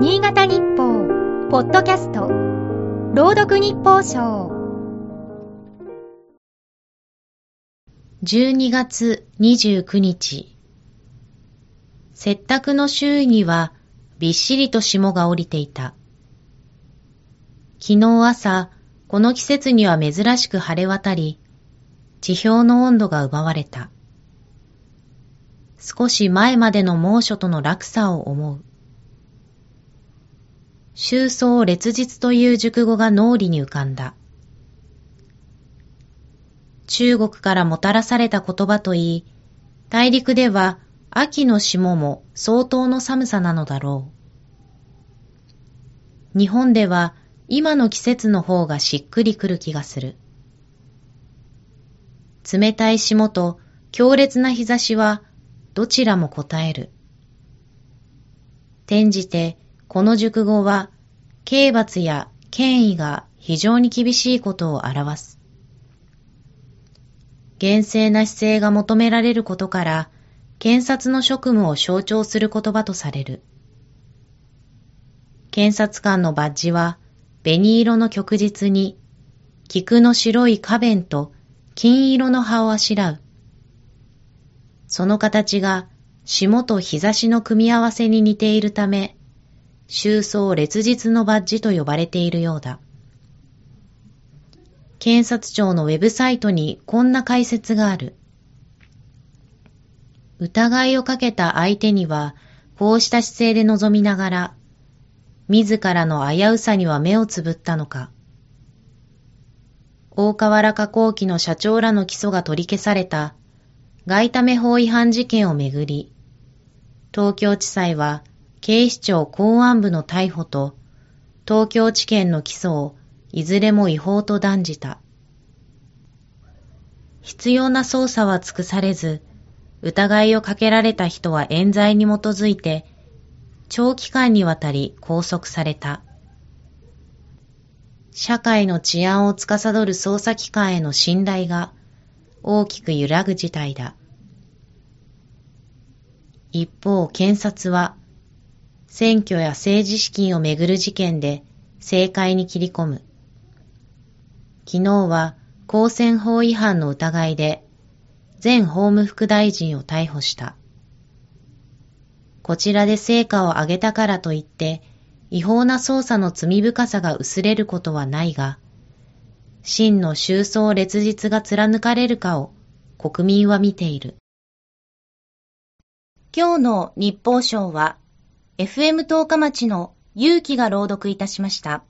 新潟日報、ポッドキャスト、朗読日報賞。12月29日。雪卓の周囲にはびっしりと霜が降りていた。昨日朝、この季節には珍しく晴れ渡り、地表の温度が奪われた。少し前までの猛暑との落差を思う。周葬列日という熟語が脳裏に浮かんだ。中国からもたらされた言葉といい、大陸では秋の霜も相当の寒さなのだろう。日本では今の季節の方がしっくりくる気がする。冷たい霜と強烈な日差しはどちらも答える。転じて、この熟語は、刑罰や権威が非常に厳しいことを表す。厳正な姿勢が求められることから、検察の職務を象徴する言葉とされる。検察官のバッジは、紅色の旭日に、菊の白い花弁と金色の葉をあしらう。その形が霜と日差しの組み合わせに似ているため、周葬列日のバッジと呼ばれているようだ。検察庁のウェブサイトにこんな解説がある。疑いをかけた相手には、こうした姿勢で臨みながら、自らの危うさには目をつぶったのか。大河原加工機の社長らの起訴が取り消された外為法違反事件をめぐり、東京地裁は警視庁公安部の逮捕と東京地検の起訴をいずれも違法と断じた。必要な捜査は尽くされず、疑いをかけられた人は冤罪に基づいて、長期間にわたり拘束された。社会の治安を司る捜査機関への信頼が大きく揺らぐ事態だ。一方、検察は、選挙や政治資金をめぐる事件で政界に切り込む。昨日は公選法違反の疑いで前法務副大臣を逮捕した。こちらで成果を上げたからといって違法な捜査の罪深さが薄れることはないが、真の収葬列日が貫かれるかを国民は見ている。今日の日報賞は、FM 十日町の勇気が朗読いたしました。